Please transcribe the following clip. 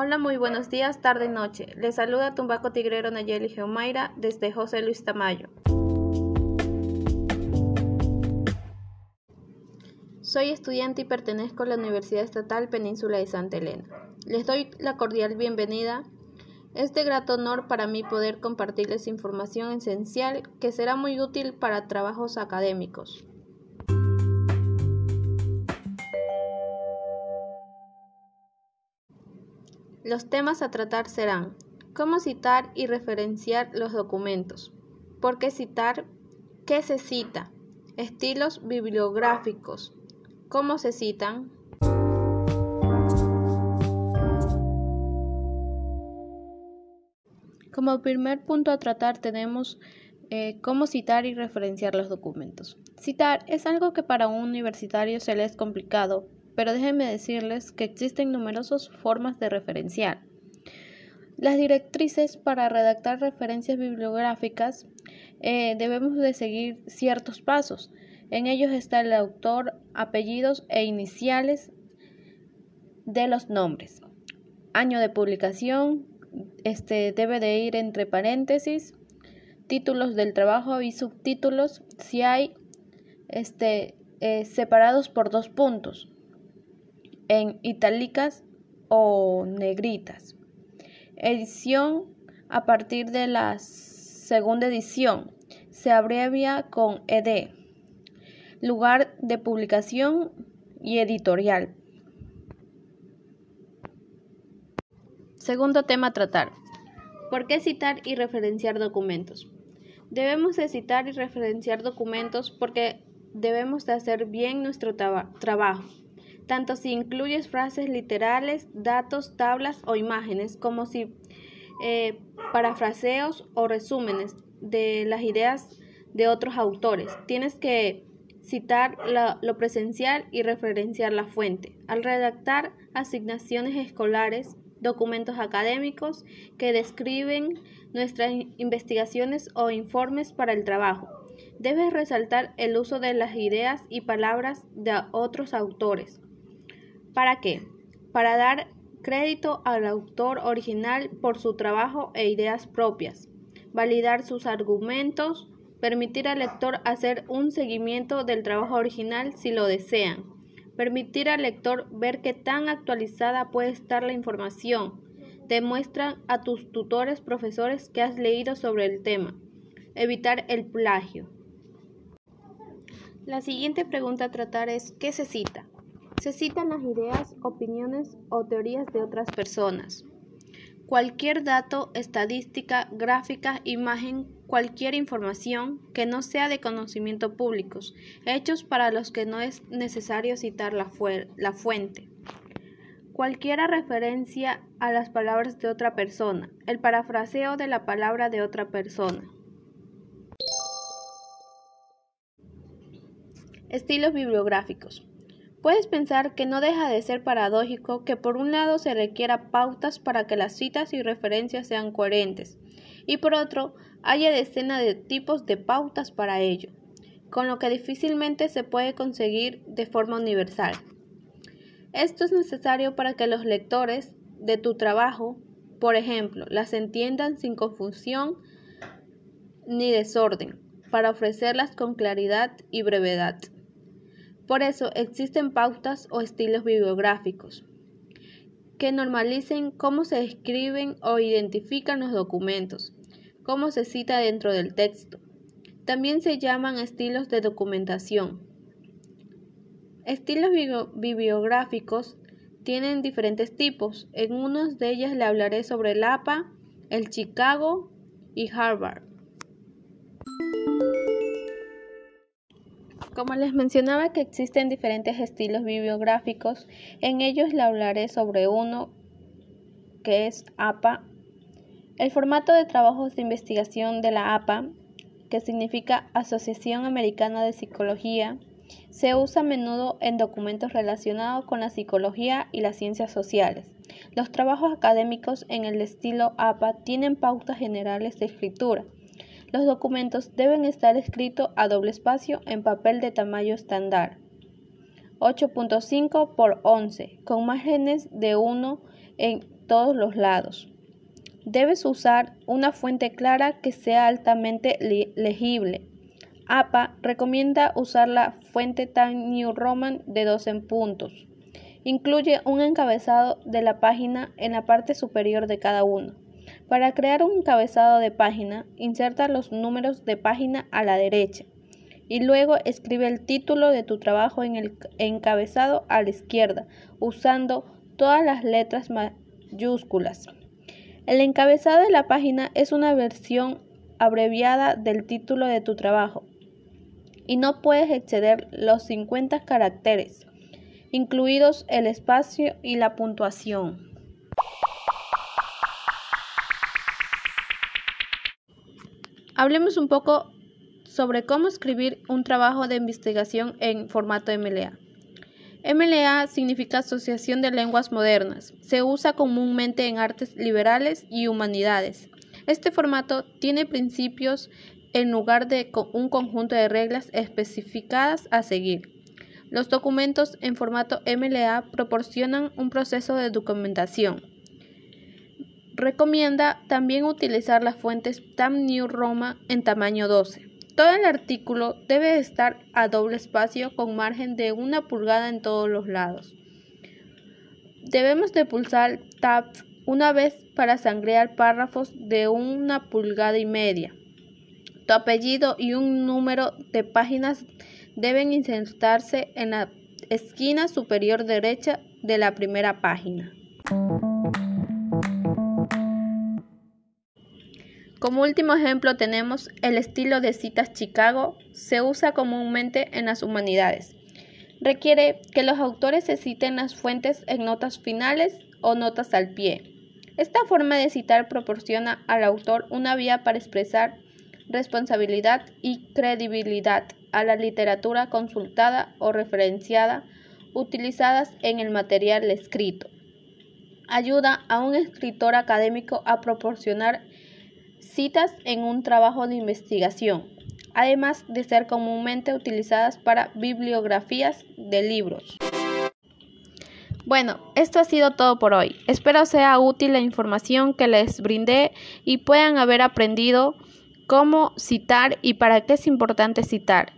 Hola, muy buenos días, tarde noche. Les saluda Tumbaco Tigrero Nayeli Geomaira desde José Luis Tamayo. Soy estudiante y pertenezco a la Universidad Estatal Península de Santa Elena. Les doy la cordial bienvenida. Es de grato honor para mí poder compartirles información esencial que será muy útil para trabajos académicos. Los temas a tratar serán cómo citar y referenciar los documentos, por qué citar, qué se cita, estilos bibliográficos, cómo se citan. Como primer punto a tratar tenemos eh, cómo citar y referenciar los documentos. Citar es algo que para un universitario se le es complicado pero déjenme decirles que existen numerosas formas de referenciar. Las directrices para redactar referencias bibliográficas eh, debemos de seguir ciertos pasos. En ellos está el autor, apellidos e iniciales de los nombres. Año de publicación, este debe de ir entre paréntesis, títulos del trabajo y subtítulos si hay este, eh, separados por dos puntos en itálicas o negritas. Edición a partir de la segunda edición se abrevia con ED. Lugar de publicación y editorial. Segundo tema a tratar. ¿Por qué citar y referenciar documentos? Debemos de citar y referenciar documentos porque debemos de hacer bien nuestro trabajo tanto si incluyes frases literales, datos, tablas o imágenes, como si eh, parafraseos o resúmenes de las ideas de otros autores. Tienes que citar lo presencial y referenciar la fuente. Al redactar asignaciones escolares, documentos académicos que describen nuestras investigaciones o informes para el trabajo. Debes resaltar el uso de las ideas y palabras de otros autores. ¿Para qué? Para dar crédito al autor original por su trabajo e ideas propias, validar sus argumentos, permitir al lector hacer un seguimiento del trabajo original si lo desean, permitir al lector ver qué tan actualizada puede estar la información, demuestra a tus tutores profesores que has leído sobre el tema, evitar el plagio. La siguiente pregunta a tratar es ¿qué se cita? Se citan las ideas, opiniones o teorías de otras personas. Cualquier dato, estadística, gráfica, imagen, cualquier información que no sea de conocimiento públicos, hechos para los que no es necesario citar la, la fuente. Cualquiera referencia a las palabras de otra persona, el parafraseo de la palabra de otra persona. Estilos bibliográficos. Puedes pensar que no deja de ser paradójico que por un lado se requiera pautas para que las citas y referencias sean coherentes, y por otro haya decenas de tipos de pautas para ello, con lo que difícilmente se puede conseguir de forma universal. Esto es necesario para que los lectores de tu trabajo, por ejemplo, las entiendan sin confusión ni desorden, para ofrecerlas con claridad y brevedad. Por eso existen pautas o estilos bibliográficos que normalicen cómo se escriben o identifican los documentos, cómo se cita dentro del texto. También se llaman estilos de documentación. Estilos bibliográficos tienen diferentes tipos. En unos de ellos le hablaré sobre el APA, el Chicago y Harvard. Como les mencionaba que existen diferentes estilos bibliográficos, en ellos hablaré sobre uno que es APA. El formato de trabajos de investigación de la APA, que significa Asociación Americana de Psicología, se usa a menudo en documentos relacionados con la psicología y las ciencias sociales. Los trabajos académicos en el estilo APA tienen pautas generales de escritura los documentos deben estar escritos a doble espacio en papel de tamaño estándar 8.5 por 11 con márgenes de 1 en todos los lados. Debes usar una fuente clara que sea altamente legible. APA recomienda usar la fuente Times New Roman de 12 puntos. Incluye un encabezado de la página en la parte superior de cada uno. Para crear un encabezado de página, inserta los números de página a la derecha y luego escribe el título de tu trabajo en el encabezado a la izquierda, usando todas las letras mayúsculas. El encabezado de la página es una versión abreviada del título de tu trabajo y no puedes exceder los 50 caracteres, incluidos el espacio y la puntuación. Hablemos un poco sobre cómo escribir un trabajo de investigación en formato MLA. MLA significa Asociación de Lenguas Modernas. Se usa comúnmente en artes liberales y humanidades. Este formato tiene principios en lugar de un conjunto de reglas especificadas a seguir. Los documentos en formato MLA proporcionan un proceso de documentación. Recomienda también utilizar las fuentes TAM New Roma en tamaño 12. Todo el artículo debe estar a doble espacio con margen de una pulgada en todos los lados. Debemos de pulsar Tab una vez para sangrear párrafos de una pulgada y media. Tu apellido y un número de páginas deben insertarse en la esquina superior derecha de la primera página. Como último ejemplo tenemos el estilo de citas Chicago, se usa comúnmente en las humanidades. Requiere que los autores se citen las fuentes en notas finales o notas al pie. Esta forma de citar proporciona al autor una vía para expresar responsabilidad y credibilidad a la literatura consultada o referenciada utilizadas en el material escrito. Ayuda a un escritor académico a proporcionar citas en un trabajo de investigación, además de ser comúnmente utilizadas para bibliografías de libros. Bueno, esto ha sido todo por hoy. Espero sea útil la información que les brindé y puedan haber aprendido cómo citar y para qué es importante citar.